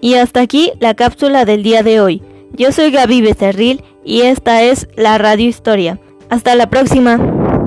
Y hasta aquí la cápsula del día de hoy. Yo soy Gaby Becerril y esta es la Radio Historia. Hasta la próxima.